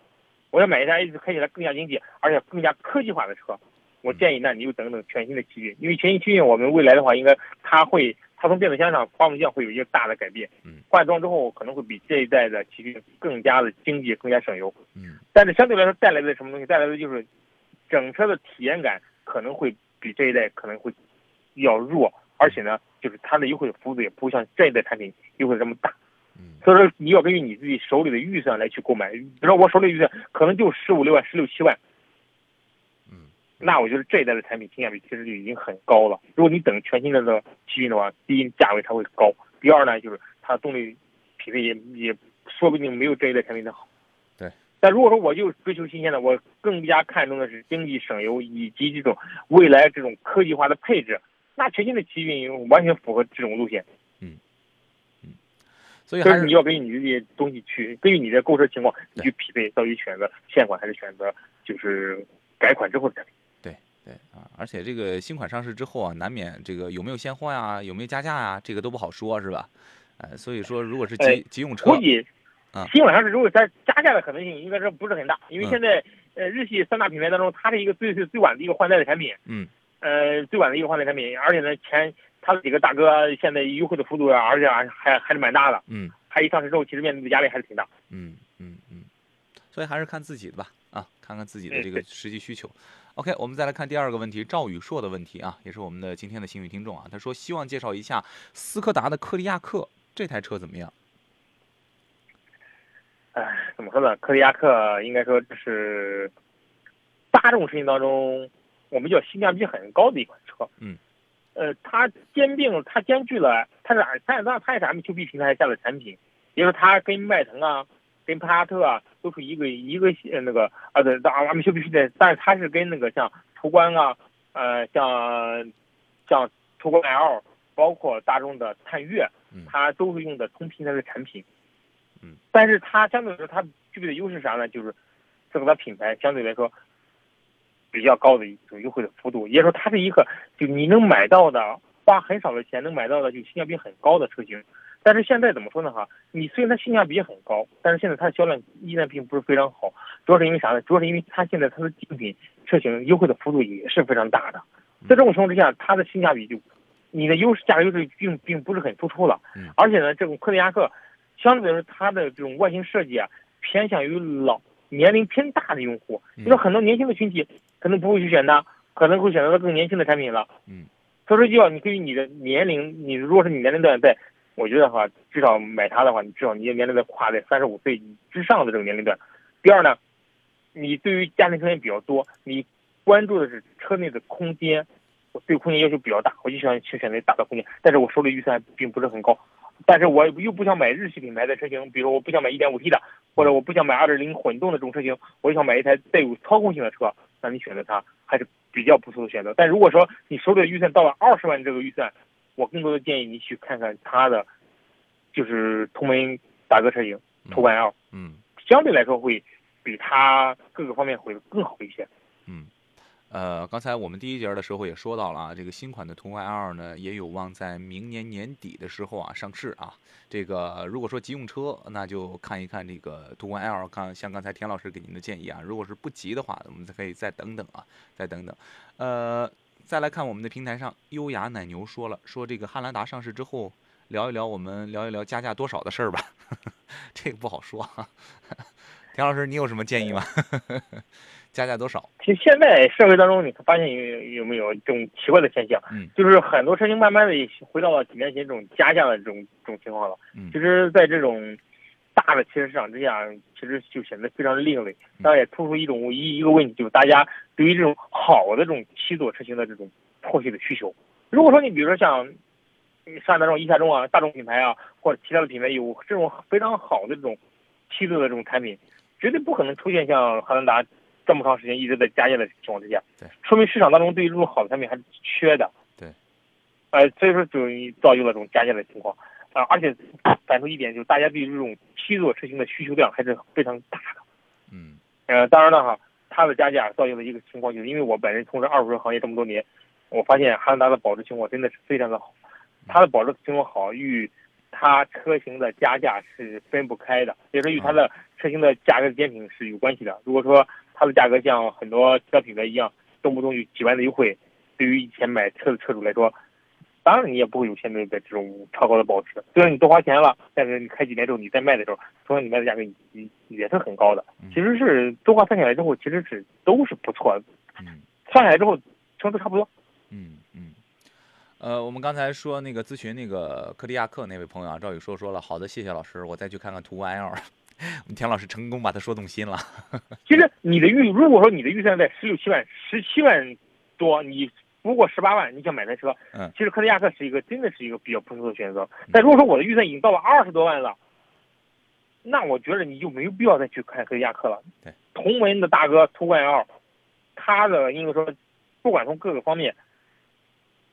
我要买一台开起来更加经济，而且更加科技化的车，我建议那你就等等全新的奇骏，因为全新奇骏我们未来的话，应该它会它从变速箱上发动机会有一个大的改变，嗯，换装之后可能会比这一代的奇骏更加的经济，更加省油，嗯，但是相对来说带来的什么东西？带来的就是整车的体验感可能会比这一代可能会要弱，而且呢，就是它的优惠幅度也不像这一代产品优惠这么大。所以说你要根据你自己手里的预算来去购买，比如说我手里预算可能就十五六万、十六七万，嗯，那我觉得这一代的产品性价比其实就已经很高了。如果你等全新的这个奇骏的话，第一价位它会高，第二呢就是它动力匹配也也说不定没有这一代产品的好。对。但如果说我就追求新鲜的，我更加看重的是经济省油以及这种未来这种科技化的配置，那全新的奇骏完全符合这种路线。所以还是你要根据你这些东西去，根据你的购车情况你去匹配，到底选择现款还是选择就是改款之后的产品。对对啊，而且这个新款上市之后啊，难免这个有没有现货呀，有没有加价呀，这个都不好说，是吧？呃，所以说如果是急急用车，估计啊，新款上市之后加加价的可能性应该是不是很大，因为现在呃日系三大品牌当中，它是一个最最最晚的一个换代的产品。嗯。呃，最晚的一个换代产品，而且呢前。他几个大哥现在优惠的幅度啊，而且还还还是蛮大的。嗯，他一上市之后，其实面对的压力还是挺大。嗯嗯嗯，所以还是看自己的吧，啊，看看自己的这个实际需求。OK，我们再来看第二个问题，赵宇硕的问题啊，也是我们的今天的幸运听众啊。他说希望介绍一下斯柯达的柯迪亚克这台车怎么样？哎，怎么说呢？柯迪亚克应该说这是大众车型当中我们叫性价比很高的一款车。嗯。呃，它兼并，它兼具了，它是它它它也是 MQB 平台下的产品，比如说它跟迈腾啊，跟帕萨特啊，都是一个一个呃那个啊对，MQB 平台，但是它是跟那个像途观啊，呃像像途观 L，包括大众的探岳，它都是用的同平台的产品，嗯，但是它相对来说它具备的优势啥呢？就是这个它品牌相对来说。比较高的一种优惠的幅度，也就是说它是一个就你能买到的花很少的钱能买到的就性价比很高的车型。但是现在怎么说呢？哈，你虽然它性价比很高，但是现在它的销量依然并不是非常好。主要是因为啥呢？主要是因为它现在它的竞品车型优惠的幅度也是非常大的。在这种情况之下，它的性价比就你的优势价格优势并并不是很突出了。而且呢，这种柯迪亚克相对来说它的这种外形设计啊，偏向于老年龄偏大的用户，就是很多年轻的群体。可能不会去选它，可能会选择更年轻的产品了。嗯，所以说就要你根据你的年龄，你如果是你年龄段在，我觉得话至少买它的话，你至少你的年龄段跨在三十五岁之上的这个年龄段。第二呢，你对于家庭成员比较多，你关注的是车内的空间，我对空间要求比较大，我就想去选择大的空间。但是我手里预算并不是很高，但是我又不想买日系品牌的车型，比如我不想买 1.5T 的，或者我不想买2.0混动的这种车型，我就想买一台带有操控性的车。那你选择它还是比较不错的选择。但如果说你手里的预算到了二十万这个预算，我更多的建议你去看看它的，就是同门大哥车型途观 L，嗯，相对来说会比它各个方面会更好一些。嗯。呃，刚才我们第一节的时候也说到了啊，这个新款的途观 L 呢，也有望在明年年底的时候啊上市啊。这个如果说急用车，那就看一看这个途观 L，看像刚才田老师给您的建议啊。如果是不急的话，我们可以再等等啊，再等等。呃，再来看我们的平台上，优雅奶牛说了，说这个汉兰达上市之后，聊一聊我们聊一聊加价多少的事儿吧。这个不好说啊。田老师，你有什么建议吗？加价多少？其实现在社会当中，你发现有有没有这种奇怪的现象？嗯，就是很多车型慢慢的回到了几年前这种加价的这种这种情况了。嗯，其实，在这种大的汽车市场之下，其实就显得非常另类。当然，也突出一种一一个问题，就是大家对于这种好的这种七座车型的这种迫切的需求。如果说你比如说像像那种一汽大众啊、大众品牌啊，或者其他的品牌有这种非常好的这种七座的这种产品，绝对不可能出现像汉兰达。这么长时间一直在加价的情况之下，对，说明市场当中对于这种好的产品还是缺的，对，呃，所以说就造就了这种加价的情况，啊，而且反出一点就是大家对于这种七座车型的需求量还是非常大的，嗯，呃，当然了哈，它的加价造就了一个情况，就是因为我本人从事二手车行业这么多年，我发现汉兰达的保值情况真的是非常的好，它的保值情况好与。它车型的加价是分不开的，也是与它的车型的价格坚挺是有关系的。如果说它的价格像很多其他品牌一样，动不动就几万的优惠，对于以前买车的车主来说，当然你也不会有现在的这种超高的保值。虽然你多花钱了，但是你开几年之后你再卖的时候，同样你卖的价格也也是很高的。其实是多花算下来之后，其实是都是不错的。嗯，算下来之后，成都差不多。嗯嗯。呃，我们刚才说那个咨询那个柯迪亚克那位朋友啊，赵宇说说了，好的，谢谢老师，我再去看看途观 L。我们田老师成功把他说动心了。其实你的预，如果说你的预算在十六七万、十七万多，你不过十八万，你想买台车，嗯，其实科迪亚克是一个真的是一个比较不错的选择。但如果说我的预算已经到了二十多万了，那我觉得你就没有必要再去看科迪亚克了。对，同门的大哥途观 L，他的应该说，不管从各个方面。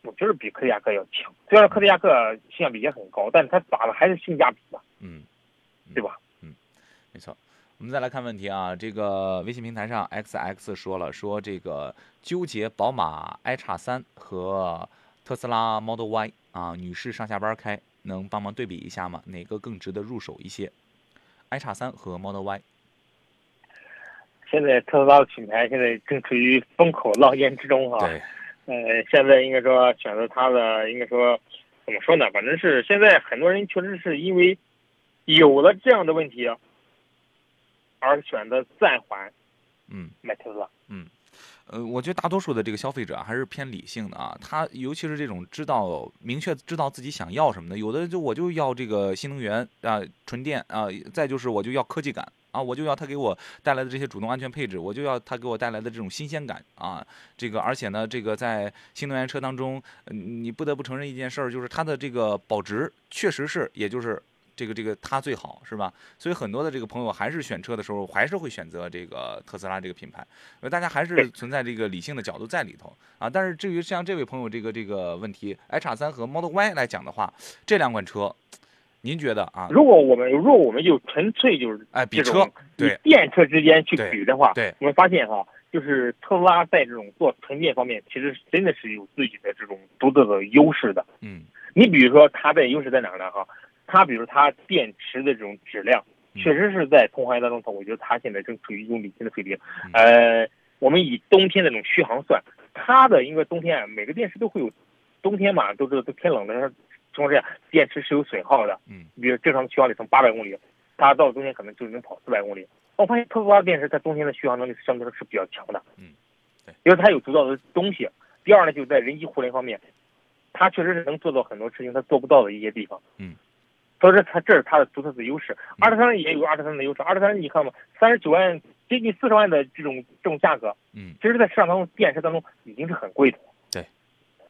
我觉得比科迪亚克要强，虽然科迪亚克性价比也很高，但是它打的还是性价比嘛，嗯，对吧？嗯。我们再来看问题啊，这个微信平台上 X X 说了，说这个纠结宝马 i 叉三和特斯拉 Model Y 啊，女士上下班开，能帮忙对比一下吗？哪个更值得入手一些？i 叉三和 Model Y。现在特斯拉的品牌现在正处于风口浪尖之中哈。对。呃，现在应该说选择它的，应该说怎么说呢？反正是现在很多人确实是因为有了这样的问题，而选择暂缓，嗯，买特斯拉。嗯，呃，我觉得大多数的这个消费者还是偏理性的啊。他尤其是这种知道明确知道自己想要什么的，有的就我就要这个新能源啊，纯电啊，再就是我就要科技感。啊，我就要它给我带来的这些主动安全配置，我就要它给我带来的这种新鲜感啊！这个，而且呢，这个在新能源车当中，你不得不承认一件事儿，就是它的这个保值确实是，也就是这个这个它最好，是吧？所以很多的这个朋友还是选车的时候，还是会选择这个特斯拉这个品牌，因为大家还是存在这个理性的角度在里头啊。但是至于像这位朋友这个这个问题叉三和 Model Y 来讲的话，这两款车。您觉得啊？如果我们如果我们就纯粹就是哎比车对电车之间去比的话，对，我们发现哈，就是特斯拉在这种做纯电方面，其实真的是有自己的这种独特的优势的。嗯，你比如说它的优势在哪儿呢？哈，它比如它电池的这种质量，确实是在同行业当中，我觉得它现在正处于一种领先的水平。呃，我们以冬天的那种续航算，它的因为冬天每个电池都会有，冬天嘛都知道都天冷的。情况下，电池是有损耗的。嗯，比如正常的续航里程八百公里，它到了冬天可能就能跑四百公里。我发现特斯拉电池在冬天的续航能力相对来说是比较强的。嗯，对，因为它有足够的东西。第二呢，就是在人机互联方面，它确实是能做到很多事情它做不到的一些地方。嗯，所以说它这是它的独特的优势。二十三也有二十三的优势。二十三你看嘛，三十九万接近四十万的这种这种价格，嗯，其实，在市场当中，电车当中已经是很贵的。对，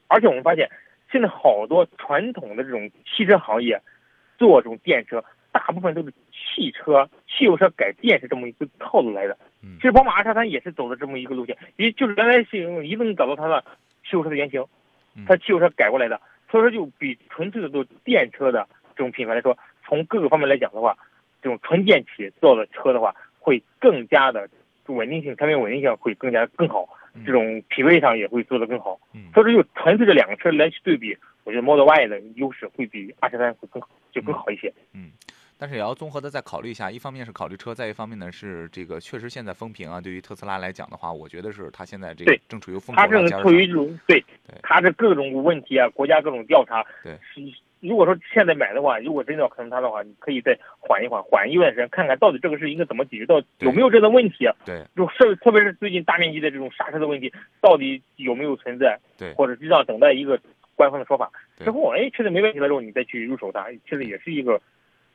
而且我们发现。现在好多传统的这种汽车行业做这种电车，大部分都是汽车、汽油车改电是这么一个套路来的。嗯，其实宝马 X 三也是走的这么一个路线，也就是原来是一定找到它的汽油车的原型，它汽油车改过来的，所以说就比纯粹的做电车的这种品牌来说，从各个方面来讲的话，这种纯电企业造的车的话，会更加的稳定性，产品稳定性会更加更好。这种品位上也会做得更好，所以说就纯粹这两个车来去对比，我觉得 Model Y 的优势会比二十三会更好，就更好一些。嗯，但是也要综合的再考虑一下，一方面是考虑车，再一方面呢是这个确实现在风评啊，对于特斯拉来讲的话，我觉得是它现在这个正处于风口它正处于这种对，它的各种问题啊，国家各种调查，对。如果说现在买的话，如果真的要坑他的话，你可以再缓一缓，缓一段时间，看看到底这个事应该怎么解决，到有没有这个问题。对，就是特别是最近大面积的这种刹车的问题，到底有没有存在？对，或者是让等待一个官方的说法之后，哎，确实没问题了之后，你再去入手它，其实也是一个。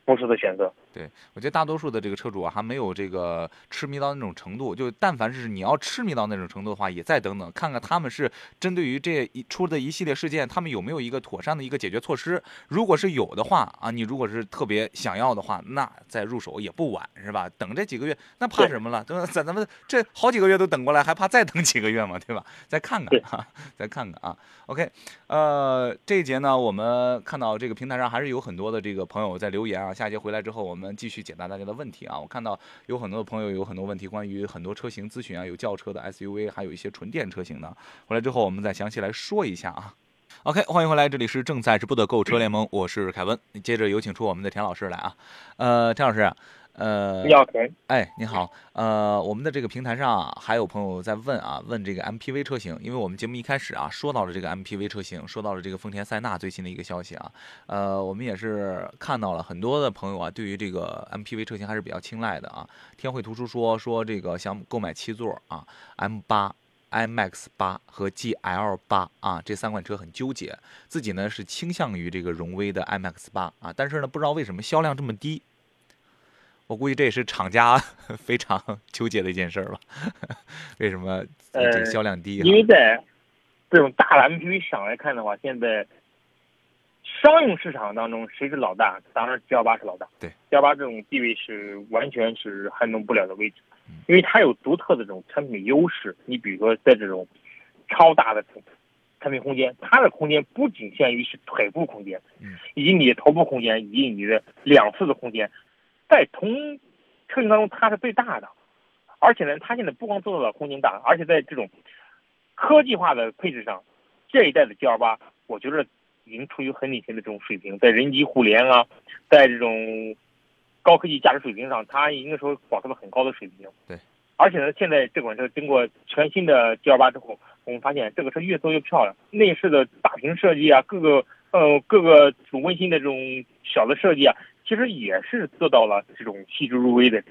不错的选择，对我觉得大多数的这个车主啊，还没有这个痴迷到那种程度。就但凡是你要痴迷到那种程度的话，也再等等，看看他们是针对于这一出的一系列事件，他们有没有一个妥善的一个解决措施。如果是有的话啊，你如果是特别想要的话，那再入手也不晚，是吧？等这几个月，那怕什么了？对吧？咱咱们这好几个月都等过来，还怕再等几个月吗？对吧？再看看哈，再看看啊。OK，呃，这一节呢，我们看到这个平台上还是有很多的这个朋友在留言啊。下节回来之后，我们继续解答大家的问题啊！我看到有很多朋友有很多问题，关于很多车型咨询啊，有轿车的 SUV，还有一些纯电车型的。回来之后，我们再详细来说一下啊。OK，欢迎回来，这里是正在直播的购车联盟，我是凯文。接着有请出我们的田老师来啊，呃，田老师。呃，你好，田。哎，你好。呃，我们的这个平台上还有朋友在问啊，问这个 MPV 车型，因为我们节目一开始啊说到了这个 MPV 车型，说到了这个丰田塞纳最新的一个消息啊。呃，我们也是看到了很多的朋友啊，对于这个 MPV 车型还是比较青睐的啊。天汇图书说说这个想购买七座啊，M 八、iMAX 八和 GL 八啊，这三款车很纠结，自己呢是倾向于这个荣威的 iMAX 八啊，但是呢不知道为什么销量这么低。我估计这也是厂家 非常纠结的一件事吧？为什么这个销量低？因为在这种大的 MPV 上来看的话，现在商用市场当中谁是老大？当然 G 幺八是老大。对，G 幺八这种地位是完全是撼动不了的位置，因为它有独特的这种产品优势。你比如说在这种超大的产品空间，它的空间不仅限于是腿部空间，以及你的头部空间，以及你的两侧的空间。在同车型当中，它是最大的，而且呢，它现在不光做到了空间大，而且在这种科技化的配置上，这一代的 G L 八，我觉得已经处于很领先的这种水平，在人机互联啊，在这种高科技驾驶水平上，它应该说保持了很高的水平。对，而且呢，现在这款车经过全新的 G L 八之后，我们发现这个车越做越漂亮，内饰的大屏设计啊，各个呃各个很温馨的这种小的设计啊。其实也是做到了这种细致入微的，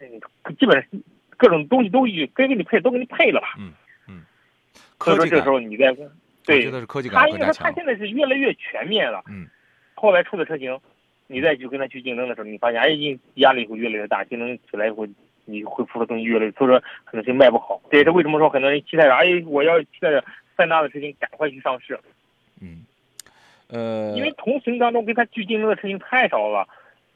嗯，基本上各种东西都已该给你配都给你配了吧？嗯嗯。所以说这时候你在对，他因为说他现在是越来越全面了。嗯。后来出的车型，你再去跟他去竞争的时候，你发现哎，压力会越来越大，竞争起来以后，你会付的东西越来越，所以说可能性卖不好。这也是为什么说很多人期待着，哎，我要期待着塞纳的车型赶快去上市。嗯。呃。因为同行当中跟他去竞争的车型太少了。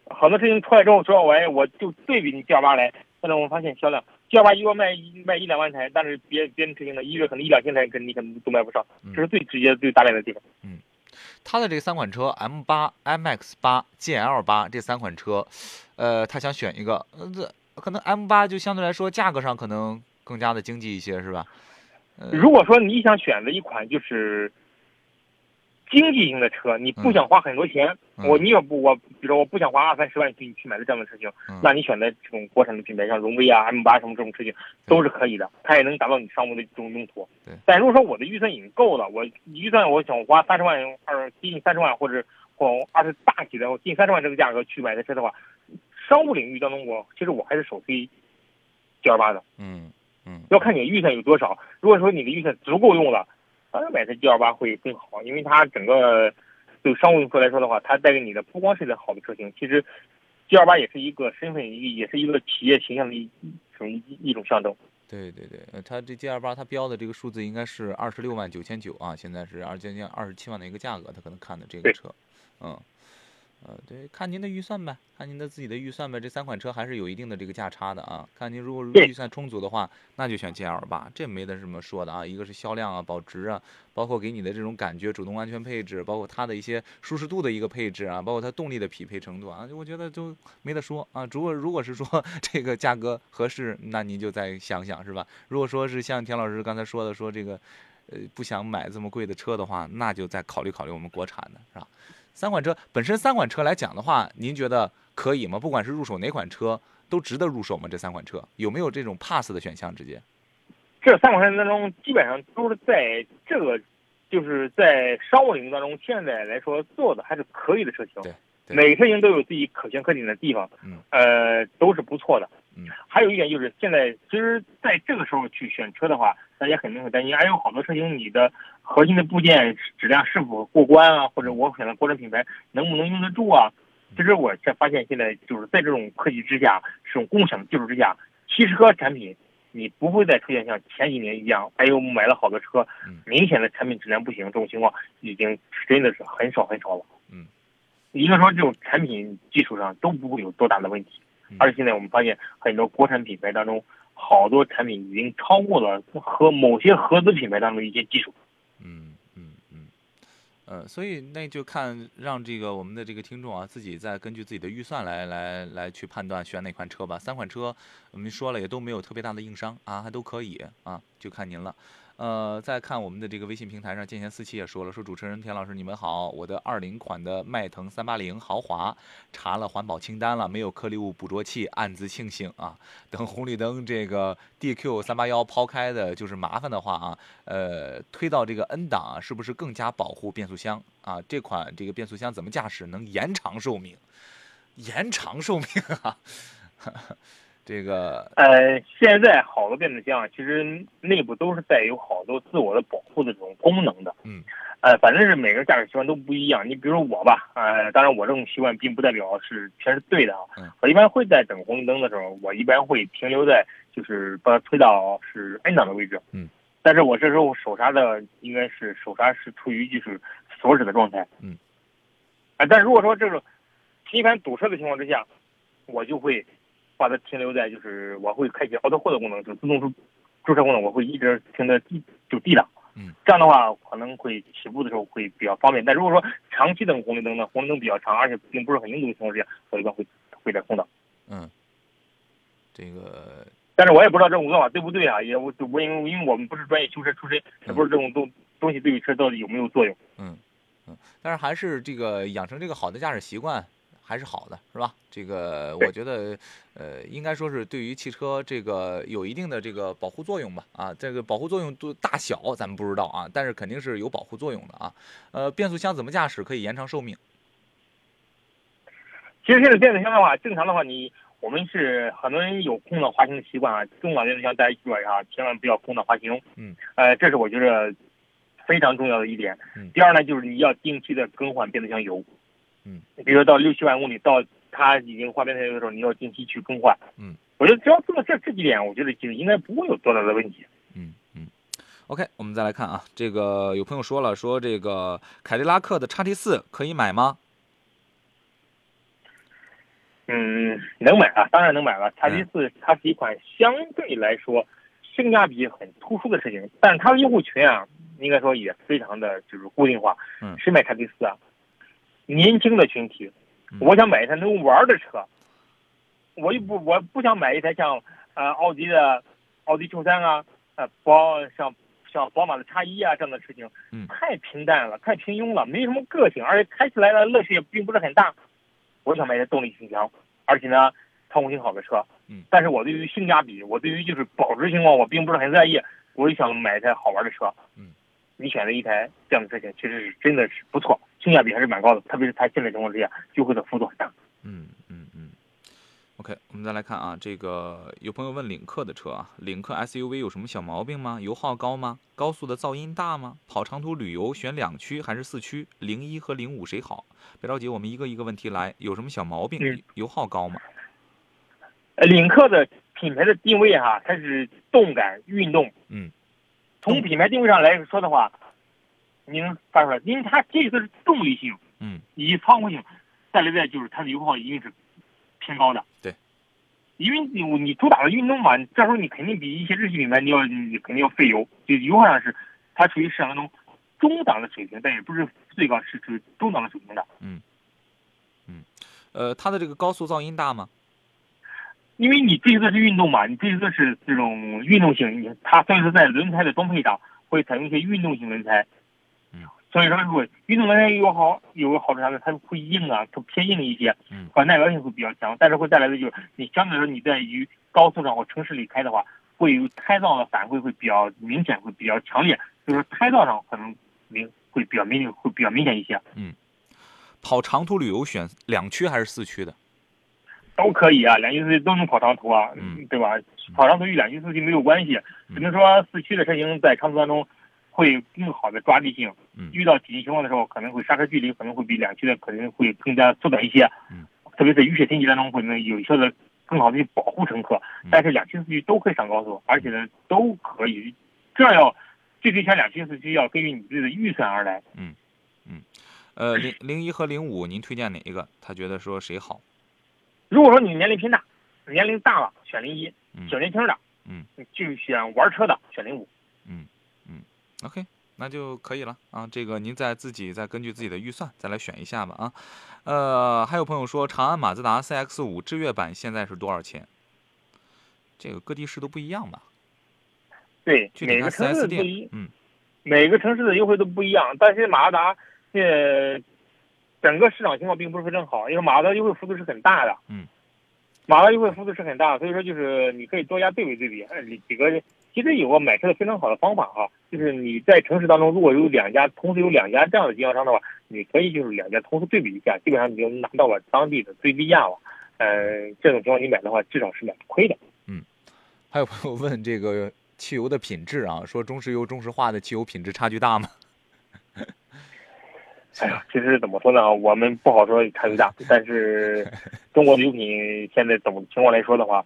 很多车型出来之后，说我我就对比你 G L 八来，现在我们发现销量 G L 八一月卖卖一两万台，但是别别的车型的，一月可能一两千台，跟你可能都卖不上，这是最直接最大面的地方。嗯，它的这三款车 M 八、M X 八、G L 八这三款车，呃，他想选一个，呃，这可能 M 八就相对来说价格上可能更加的经济一些，是吧？如果说你想选择一款就是。经济型的车，你不想花很多钱，我你要不我，比如说我不想花二三十万去去买的这样的车型，那你选择这种国产的品牌，像荣威啊、M 八什么这种车型都是可以的，它也能达到你商务的这种用途。但如果说我的预算已经够了，我预算我想花三十万二接近三十万或者或二十大几的近三十万这个价格去买的车的话，商务领域当中我其实我还是首推 G 二八的。嗯嗯，要看你的预算有多少。如果说你的预算足够用了。当然买台 G L 八会更好，因为它整个对商务用途来说的话，它带给你的不光是一个好的车型，其实 G L 八也是一个身份，也是一个企业形象的一种一种象征。对对对，它这 G L 八它标的这个数字应该是二十六万九千九啊，现在是二将近二十七万的一个价格，它可能看的这个车，嗯。呃，对，看您的预算呗，看您的自己的预算呗。这三款车还是有一定的这个价差的啊。看您如果预算充足的话，那就选 G L 八，这没得什么说的啊。一个是销量啊，保值啊，包括给你的这种感觉，主动安全配置，包括它的一些舒适度的一个配置啊，包括它动力的匹配程度啊，我觉得就没得说啊。如果如果是说 这个价格合适，那您就再想想是吧？如果说是像田老师刚才说的，说这个呃不想买这么贵的车的话，那就再考虑考虑我们国产的是吧？三款车本身，三款车来讲的话，您觉得可以吗？不管是入手哪款车，都值得入手吗？这三款车有没有这种 pass 的选项？直接，这三款车当中，基本上都是在这个，就是在商务领域当中，现在来说做的还是可以的车型。对，每个车型都有自己可圈可点的地方。嗯，呃，都是不错的。嗯，还有一点就是，现在其实在这个时候去选车的话，大家肯定会担心，还有好多车型你的核心的部件质量是否过关啊，或者我选的国产品牌能不能用得住啊？其实我才发现，现在就是在这种科技之下，这种共享技术之下，汽车产品你不会再出现像前几年一样，哎呦买了好多车，明显的产品质量不行这种情况，已经真的是很少很少了。嗯，应该说这种产品技术上都不会有多大的问题。而且现在我们发现，很多国产品牌当中，好多产品已经超过了和某些合资品牌当中一些技术。嗯嗯嗯，呃，所以那就看让这个我们的这个听众啊，自己再根据自己的预算来来来去判断选哪款车吧。三款车我们说了也都没有特别大的硬伤啊，还都可以啊，就看您了。呃，再看我们的这个微信平台上，剑贤四七也说了，说主持人田老师你们好，我的二零款的迈腾三八零豪华查了环保清单了，没有颗粒物捕捉器，暗自庆幸啊。等红绿灯这个 DQ 三八幺抛开的就是麻烦的话啊，呃，推到这个 N 档啊，是不是更加保护变速箱啊？这款这个变速箱怎么驾驶能延长寿命？延长寿命啊？这个呃，现在好多变速箱其实内部都是带有好多自我的保护的这种功能的。嗯，呃，反正是每个人驾驶习惯都不一样。你比如我吧，呃，当然我这种习惯并不代表是全是对的啊。嗯，我一般会在等红绿灯的时候，我一般会停留在就是把它推到是 N 档的位置。嗯，但是我这时候手刹的应该是手刹是处于就是锁止的状态。嗯，啊，但如果说这种频繁堵车的情况之下，我就会。把它停留在就是我会开启 Auto Hold 功能，就自动驻驻车功能，我会一直停在 D 就 D 档。嗯，这样的话可能会起步的时候会比较方便。但如果说长期等红绿灯呢，红绿灯比较长，而且并不是很拥堵的情况之下，我一般会会在空档。嗯，这个，但是我也不知道这种做法对不对啊？也我我因为因为我们不是专业修车出身，也不知道这种东东西对于车到底有没有作用。嗯嗯，但是还是这个养成这个好的驾驶习惯。还是好的，是吧？这个我觉得，呃，应该说是对于汽车这个有一定的这个保护作用吧。啊，这个保护作用多大小咱们不知道啊，但是肯定是有保护作用的啊。呃，变速箱怎么驾驶可以延长寿命？其实现在变速箱的话，正常的话，你我们是很多人有空挡滑行的习惯啊。中档变速箱大家记住一下，千万不要空挡滑行。嗯。呃，这是我觉得非常重要的一点。嗯。第二呢，就是你要定期的更换变速箱油。嗯，比如说到六七万公里，到它已经换变速箱油的时候，你要定期去更换。嗯，我觉得只要做到这这几点，我觉得其实应该不会有多大的问题。嗯嗯，OK，我们再来看啊，这个有朋友说了，说这个凯迪拉克的叉 T 四可以买吗？嗯，能买啊，当然能买了。叉 T 四它是一款相对来说性价比很突出的车型，但是它的用户群啊，应该说也非常的就是固定化。嗯，谁买叉 T 四啊？年轻的群体，我想买一台能玩的车，我又不我不想买一台像呃奥迪的奥迪 Q 三啊，呃宝像像宝马的叉一啊这样的车型，太平淡了，太平庸了，没什么个性，而且开起来的乐趣也并不是很大。我想买一台动力性强，而且呢操控性好的车，但是我对于性价比，我对于就是保值情况，我并不是很在意，我就想买一台好玩的车。嗯。你选择一台这样的车型，其实是真的是不错。性价比还是蛮高的，特别是它现在情况之下优惠的幅度很大。嗯嗯嗯。OK，我们再来看啊，这个有朋友问领克的车啊，领克 SUV 有什么小毛病吗？油耗高吗？高速的噪音大吗？跑长途旅游选两驱还是四驱？零一和零五谁好？别着急，我们一个一个问题来。有什么小毛病？油耗高吗？呃，领克的品牌的定位哈，它是动感运动。嗯。从品牌定位上来说的话。你能发出来，因为它这个是动力性，嗯，以及操控性再来的就是它的油耗一定是偏高的。对，因为你你主打的运动嘛，这时候你肯定比一些日系品牌你要你肯定要费油，就油耗上是它处于市场当中中档的水平，但也不是最高，是处于中档的水平的。嗯嗯，呃，它的这个高速噪音大吗？因为你这一个是运动嘛，你这一个是这种运动型，你它所以说在轮胎的装配上会采用一些运动型轮胎。所以说，如果运动轮胎有好有个好处啥呢？它会硬啊，它偏硬一些，嗯，可耐磨性会比较强。但是会带来的就是，你相对来说你在于高速上或城市里开的话，会有胎噪的反馈会比较明显，会比较强烈。就是胎噪上可能明会比较明会比较明显一些。嗯，跑长途旅游选两驱还是四驱的？都可以啊，两驱四驱都能跑长途啊，嗯，对吧？跑长途与两驱四驱没有关系，只能说四驱的车型在长途当中。会更好的抓地性，遇到紧急情况的时候，可能会刹车距离可能会比两驱的可能会更加缩短一些，嗯，特别是雨雪天气当中会能有效的更好的去保护乘客。但是两驱四驱都可以上高速，而且呢都可以，这要具体选两驱四驱要根据你自己的预算而来。嗯嗯，呃零零一和零五您推荐哪一个？他觉得说谁好？如果说你年龄偏大，年龄大了选零一，小年轻的，嗯，就选玩车的选零五，嗯。OK，那就可以了啊。这个您再自己再根据自己的预算再来选一下吧啊。呃，还有朋友说长安马自达 CX 五智悦版现在是多少钱？这个各地市都不一样吧？对，去每个城市不一，嗯，每个城市的优惠都不一样。但是马自达呃，整个市场情况并不是非常好，因为马自达优惠幅度是很大的，嗯，马自达优惠幅度是很大，所以说就是你可以多加对比对比，呃，几个其实有个买车的非常好的方法哈，就是你在城市当中如果有两家同时有两家这样的经销商的话，你可以就是两家同时对比一下，基本上你就拿到了当地的最低价了。呃，这种情况你买的话，至少是买不亏的。嗯，还有朋友问这个汽油的品质啊，说中石油、中石化的汽油品质差距大吗？哎呀，其实怎么说呢？我们不好说差距大，但是 中国的油品现在怎么情况来说的话，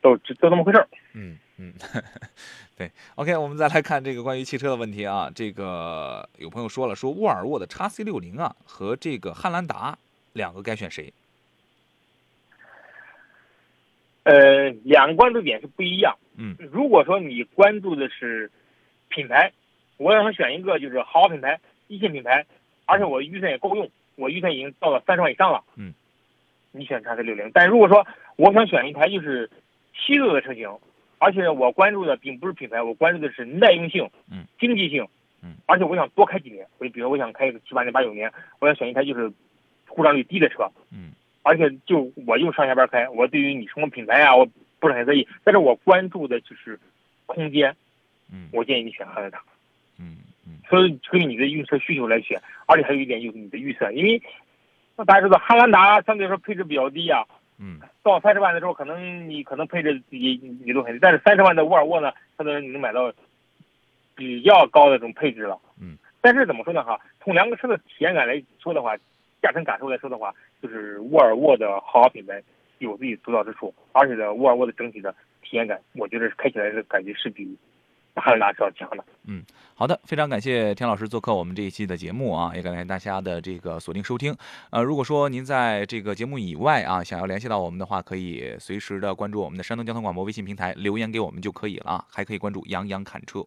都就这么回事儿。嗯嗯，对。OK，我们再来看这个关于汽车的问题啊。这个有朋友说了，说沃尔沃的 x C 六零啊和这个汉兰达两个该选谁？呃，两个关注点是不一样。嗯，如果说你关注的是品牌，我想选一个就是豪华品牌、一线品牌，而且我预算也够用，我预算已经到了三十万以上了。嗯，你选 x C 六零。但如果说我想选一台就是七座的车型，而且我关注的并不是品牌，我关注的是耐用性、嗯，经济性，嗯，而且我想多开几年，我比如我想开个七八年、八九年，我想选一台就是故障率低的车。嗯。而且就我用上下班开，我对于你什么品牌啊，我不是很在意。但是我关注的就是空间，嗯，我建议你选汉兰达，嗯嗯，所以根据你的用车需求来选。而且还有一点就是你的预算，因为那大家知道汉兰达相对来说配置比较低啊，嗯，到三十万的时候，可能你可能配置也也都很低，但是三十万的沃尔沃呢，相对来说你能买到比较高的这种配置了，嗯，但是怎么说呢哈，从两个车的体验感来说的话。驾乘感受来说的话，就是沃尔沃的豪华品牌有自己独到之处，而且呢，沃尔沃的整体的体验感，我觉得开起来的感觉是比还有哪需要讲的。嗯，好的，非常感谢田老师做客我们这一期的节目啊，也感谢大家的这个锁定收听。呃，如果说您在这个节目以外啊，想要联系到我们的话，可以随时的关注我们的山东交通广播微信平台留言给我们就可以了，还可以关注杨洋侃车。